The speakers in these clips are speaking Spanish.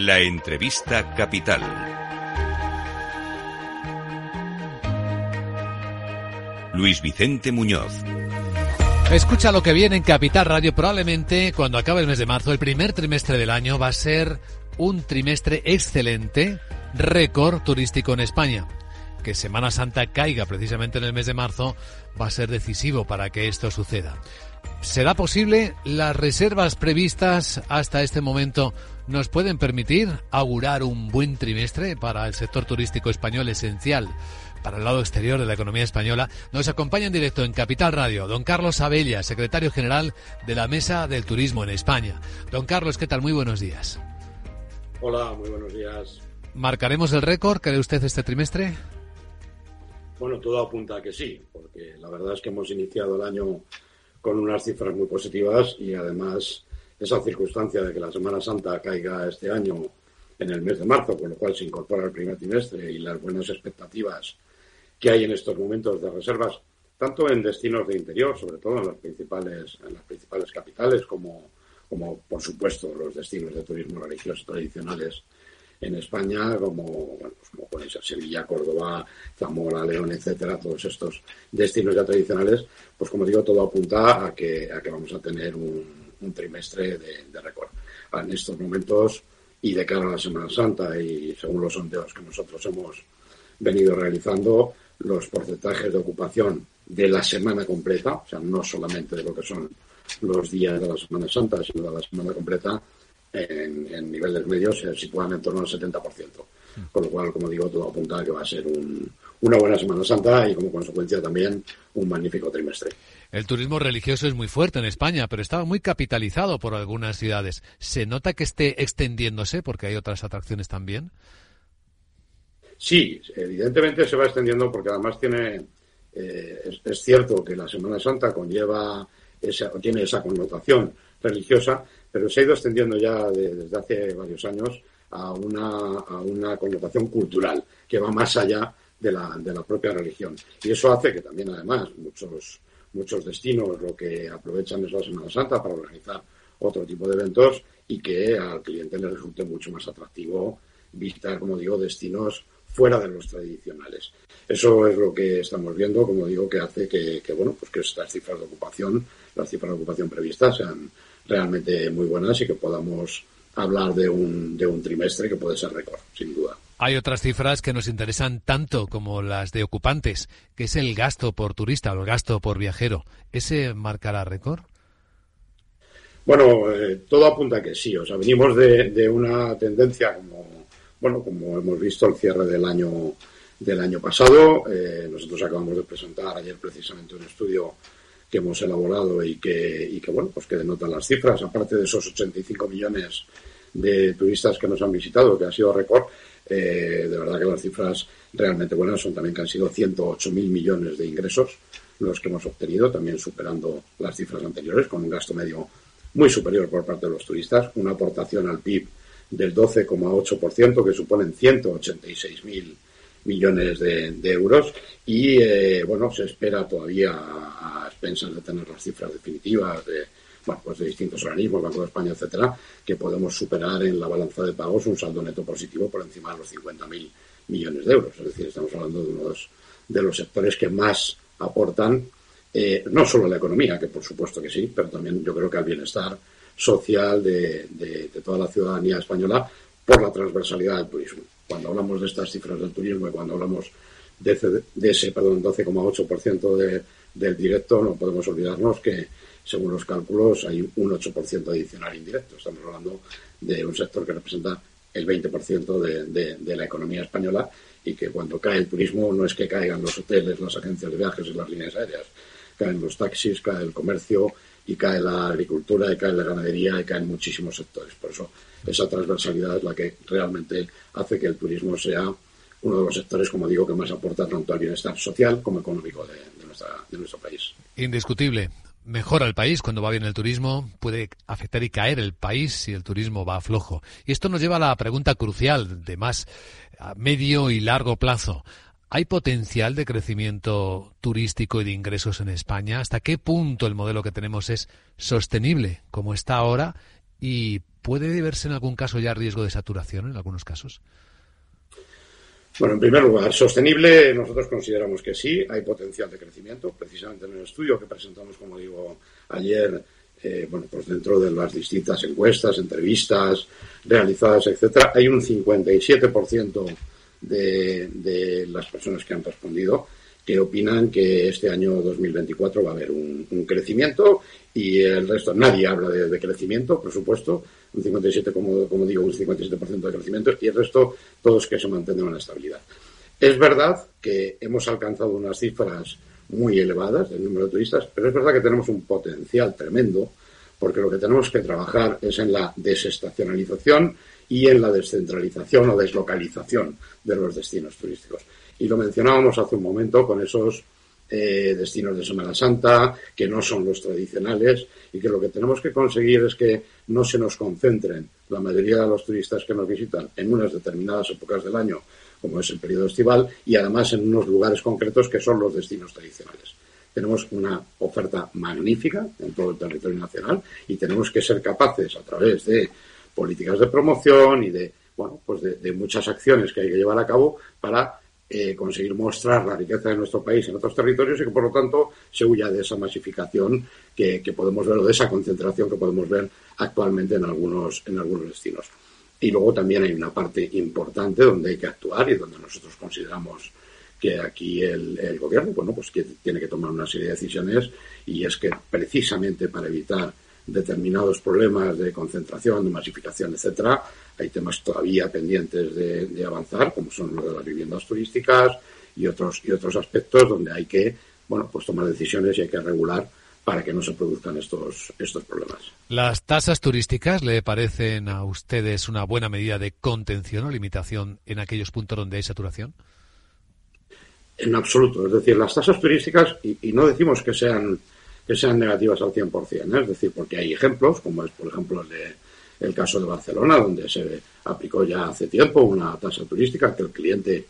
La entrevista capital. Luis Vicente Muñoz. Escucha lo que viene en Capital Radio. Probablemente cuando acabe el mes de marzo, el primer trimestre del año va a ser un trimestre excelente, récord turístico en España. Que Semana Santa caiga precisamente en el mes de marzo va a ser decisivo para que esto suceda. ¿Será posible? ¿Las reservas previstas hasta este momento nos pueden permitir augurar un buen trimestre para el sector turístico español esencial para el lado exterior de la economía española? Nos acompaña en directo en Capital Radio don Carlos Abella, secretario general de la Mesa del Turismo en España. Don Carlos, ¿qué tal? Muy buenos días. Hola, muy buenos días. ¿Marcaremos el récord, cree usted, este trimestre? Bueno, todo apunta a que sí, porque la verdad es que hemos iniciado el año con unas cifras muy positivas y además esa circunstancia de que la Semana Santa caiga este año en el mes de marzo, con lo cual se incorpora el primer trimestre y las buenas expectativas que hay en estos momentos de reservas, tanto en destinos de interior, sobre todo en las principales, en las principales capitales, como, como por supuesto los destinos de turismo religioso tradicionales en España, como, bueno, pues como pueden ser Sevilla, Córdoba, Zamora, León, etcétera, todos estos destinos ya tradicionales, pues como digo, todo apunta a que, a que vamos a tener un, trimestre de, de récord. En estos momentos y de cara a la Semana Santa y según los sondeos que nosotros hemos venido realizando, los porcentajes de ocupación de la semana completa, o sea, no solamente de lo que son los días de la Semana Santa, sino de la semana completa, en, en, niveles medios se sitúan en torno al 70%. Con lo cual, como digo, todo apunta a que va a ser un, una buena Semana Santa y como consecuencia también un magnífico trimestre. El turismo religioso es muy fuerte en España, pero estaba muy capitalizado por algunas ciudades. ¿Se nota que esté extendiéndose porque hay otras atracciones también? Sí, evidentemente se va extendiendo porque además tiene, eh, es, es, cierto que la Semana Santa conlleva esa, tiene esa connotación religiosa, pero se ha ido extendiendo ya de, desde hace varios años a una, a una connotación cultural que va más allá de la, de la propia religión. Y eso hace que también, además, muchos, muchos destinos lo que aprovechan es la Semana Santa para organizar otro tipo de eventos y que al cliente le resulte mucho más atractivo visitar, como digo, destinos fuera de los tradicionales. Eso es lo que estamos viendo, como digo, que hace que, que, bueno, pues que estas cifras de ocupación, las cifras de ocupación previstas sean realmente muy buenas y que podamos hablar de un, de un trimestre que puede ser récord, sin duda. Hay otras cifras que nos interesan tanto como las de ocupantes, que es el gasto por turista o el gasto por viajero. ¿Ese marcará récord? Bueno, eh, todo apunta a que sí. O sea, venimos de, de, una tendencia como, bueno, como hemos visto el cierre del año del año pasado. Eh, nosotros acabamos de presentar ayer precisamente un estudio que hemos elaborado y que, y que bueno, pues que denotan las cifras. Aparte de esos 85 millones de turistas que nos han visitado, que ha sido récord, eh, de verdad que las cifras realmente buenas son también que han sido 108 mil millones de ingresos los que hemos obtenido, también superando las cifras anteriores, con un gasto medio muy superior por parte de los turistas, una aportación al PIB del 12,8%, que suponen 186 mil millones de, euros y eh, bueno se espera todavía a expensas de tener las cifras definitivas de bueno, pues de distintos organismos, Banco de España, etcétera, que podemos superar en la balanza de pagos un saldo neto positivo por encima de los 50.000 millones de euros. Es decir, estamos hablando de uno de los sectores que más aportan, eh, no solo a la economía, que por supuesto que sí, pero también yo creo que al bienestar social de, de, toda la ciudadanía española por la transversalidad del turismo. Cuando hablamos de estas cifras del turismo y cuando hablamos de ese, de ese perdón, 12,8% de, del directo, no podemos olvidarnos que según los cálculos, hay un 8% adicional indirecto. Estamos hablando de un sector que representa el 20% de, de, la economía española y que cuando cae el turismo no es que caigan los hoteles, las agencias de viajes y las líneas aéreas. Caen los taxis, cae el comercio y cae la agricultura y cae la ganadería y caen muchísimos sectores. Por eso esa transversalidad es la que realmente hace que el turismo sea uno de los sectores, como digo, que más aporta tanto al bienestar social como económico de, nuestro país. Indiscutible mejora el país cuando va bien el turismo, puede afectar y caer el país si el turismo va flojo. Y esto nos lleva a la pregunta crucial de más a medio y largo plazo. ¿Hay potencial de crecimiento turístico y de ingresos en España? ¿Hasta qué punto el modelo que tenemos es sostenible como está ahora? Y ¿Puede verse en algún caso ya riesgo de saturación en algunos casos? Bueno, en primer lugar, sostenible, nosotros consideramos que sí, hay potencial de crecimiento. Precisamente en el estudio que presentamos, como digo, ayer, eh, bueno, pues dentro de las distintas encuestas, entrevistas realizadas, etcétera, hay un 57% de, de las personas que han respondido que opinan que este año 2024 va a haber un, crecimiento y el resto, nadie habla de, crecimiento, por supuesto, un 57, como, como digo, un 57% de crecimiento y el resto todos que se mantengan en estabilidad. Es verdad que hemos alcanzado unas cifras muy elevadas del número de turistas, pero es verdad que tenemos un potencial tremendo porque lo que tenemos que trabajar es en la desestacionalización y en la descentralización o deslocalización de los destinos turísticos. Y lo mencionábamos hace un momento con esos eh, destinos de Semana Santa, que no son los tradicionales, y que lo que tenemos que conseguir es que no se nos concentren la mayoría de los turistas que nos visitan en unas determinadas épocas del año, como es el periodo estival, y además en unos lugares concretos que son los destinos tradicionales. Tenemos una oferta magnífica en todo el territorio nacional y tenemos que ser capaces, a través de políticas de promoción y de, bueno, pues de muchas acciones que hay que llevar a cabo para eh, conseguir mostrar la riqueza de nuestro país en otros territorios y que por lo tanto se huya de esa masificación que, podemos ver o de esa concentración que podemos ver actualmente en algunos, en algunos destinos. Y luego también hay una parte importante donde hay que actuar y donde nosotros consideramos que aquí el, el gobierno bueno, pues que tiene que tomar una serie de decisiones y es que precisamente para evitar determinados problemas de concentración, de masificación, etcétera. Hay temas todavía pendientes de, avanzar, como son los de las viviendas turísticas y otros y otros aspectos donde hay que bueno pues tomar decisiones y hay que regular para que no se produzcan estos estos problemas. ¿Las tasas turísticas le parecen a ustedes una buena medida de contención o limitación en aquellos puntos donde hay saturación? En absoluto. Es decir, las tasas turísticas, y no decimos que sean que sean negativas al 100%. ¿eh? Es decir, porque hay ejemplos, como es, por ejemplo, el, de, el caso de Barcelona, donde se aplicó ya hace tiempo una tasa turística que el cliente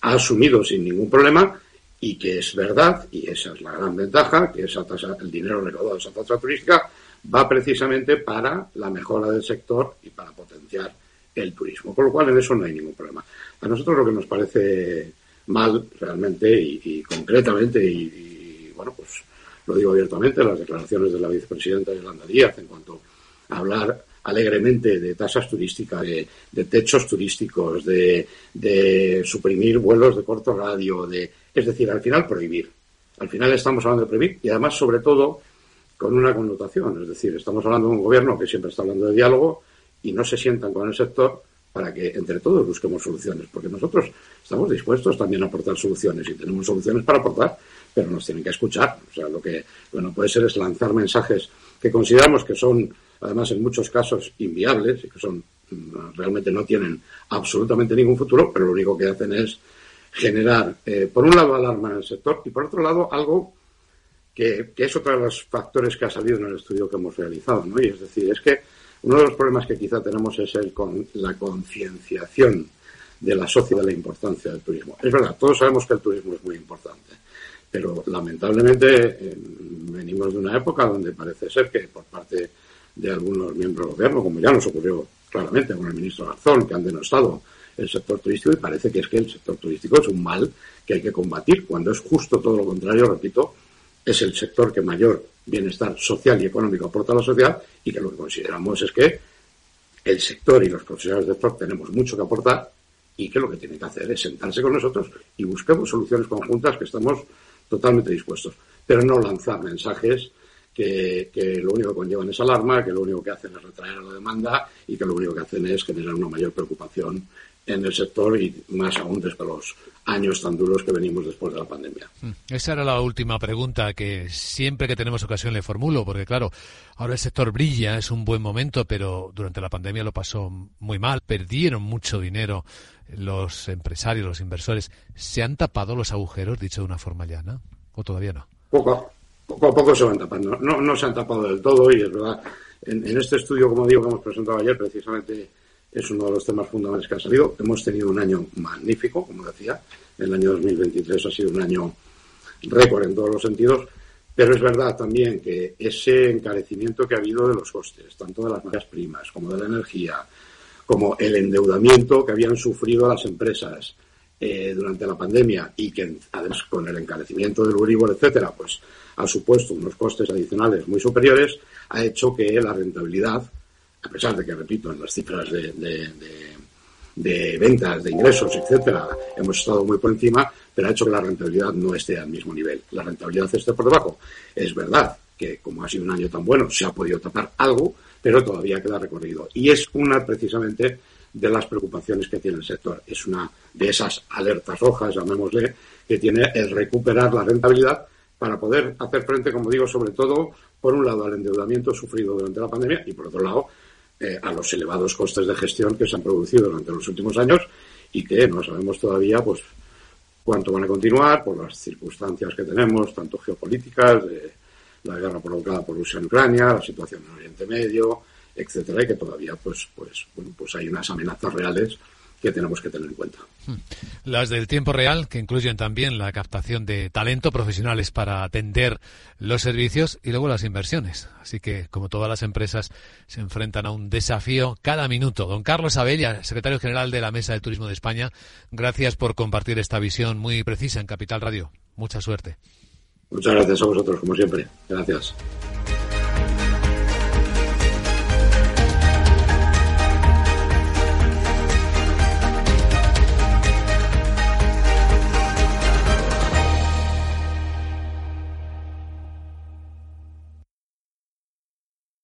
ha asumido sin ningún problema y que es verdad, y esa es la gran ventaja, que esa tasa, el dinero recaudado de esa tasa turística va precisamente para la mejora del sector y para potenciar el turismo. Con lo cual, en eso no hay ningún problema. A nosotros lo que nos parece mal realmente y, concretamente y, bueno, pues lo digo abiertamente, las declaraciones de la vicepresidenta Yolanda Díaz en cuanto a hablar alegremente de tasas turísticas, de, techos turísticos, de, suprimir vuelos de corto radio, de, es decir, al final prohibir. Al final estamos hablando de prohibir y además, sobre todo, con una connotación. Es decir, estamos hablando de un gobierno que siempre está hablando de diálogo y no se sientan con el sector para que entre todos busquemos soluciones, porque nosotros estamos dispuestos también a aportar soluciones y tenemos soluciones para aportar, pero nos tienen que escuchar. O sea, lo que no puede ser es lanzar mensajes que consideramos que son, además, en muchos casos inviables y que son mm, realmente no tienen absolutamente ningún futuro, pero lo único que hacen es generar, eh, por un lado, alarma en el sector y por otro lado, algo que, es otro de los factores que ha salido en el estudio que hemos realizado, ¿no? Y es decir, es que uno de los problemas que quizá tenemos es el con la concienciación de la sociedad de la importancia del turismo. Es verdad, todos sabemos que el turismo es muy importante, pero lamentablemente eh, venimos de una época donde parece ser que por parte de algunos miembros del gobierno, como ya nos ocurrió claramente con el ministro Garzón, que han denostado el sector turístico y parece que es que el sector turístico es un mal que hay que combatir, cuando es justo todo lo contrario, repito, es el sector que mayor bienestar social y económico aporta a la sociedad y que lo que consideramos es que el sector y los profesionales del sector tenemos mucho que aportar y que lo que tienen que hacer es sentarse con nosotros y busquemos soluciones conjuntas que estamos totalmente dispuestos, pero no lanzar mensajes que, que, lo único que conllevan es alarma, que lo único que hacen es retraer la demanda y que lo único que hacen es generar una mayor preocupación en el sector y más aún desde los años tan duros que venimos después de la pandemia. Mm. Esa era la última pregunta que siempre que tenemos ocasión le formulo, porque claro, ahora el sector brilla, es un buen momento, pero durante la pandemia lo pasó muy mal, perdieron mucho dinero los empresarios, los inversores. ¿Se han tapado los agujeros, dicho de una forma llana, o todavía no? Poco, poco a poco se van tapando. No, se han tapado del todo y es verdad. En, en este estudio, como digo, que hemos presentado ayer, precisamente es uno de los temas fundamentales que ha salido. Hemos tenido un año magnífico, como decía. El año 2023 ha sido un año récord en todos los sentidos, Pero es verdad también que ese encarecimiento que ha habido de los costes, tanto de las materias primas como de la energía, como el endeudamiento que habían sufrido las empresas eh, durante la pandemia y que además con el encarecimiento del Uribor, etcétera, pues ha supuesto unos costes adicionales muy superiores, ha hecho que la rentabilidad, a pesar de que, repito, en las cifras de, de ventas, de ingresos, etcétera, hemos estado muy por encima, pero ha hecho que la rentabilidad no esté al mismo nivel. La rentabilidad esté por debajo. Es verdad que, como ha sido un año tan bueno, se ha podido tapar algo, pero todavía queda recorrido. Y es una, precisamente, de las preocupaciones que tiene el sector. Es una de esas alertas rojas, llamémosle, que tiene el recuperar la rentabilidad para poder hacer frente, como digo, sobre todo, por un lado, al endeudamiento sufrido durante la pandemia y, por otro lado, eh, a los elevados costes de gestión que se han producido durante los últimos años y que no sabemos todavía, pues, cuánto van a continuar por las circunstancias que tenemos, tanto geopolíticas, la guerra provocada por Rusia en Ucrania, la situación en Oriente Medio, etcétera, y que todavía pues pues bueno, pues hay unas amenazas reales que tenemos que tener en cuenta. Hmm. Las del tiempo real, que incluyen también la captación de talento profesionales para atender los servicios y luego las inversiones. Así que, como todas las empresas, se enfrentan a un desafío cada minuto. Don Carlos Abella, secretario general de la Mesa de Turismo de España, gracias por compartir esta visión muy precisa en Capital Radio. Mucha suerte. Muchas gracias a vosotros, como siempre. Gracias.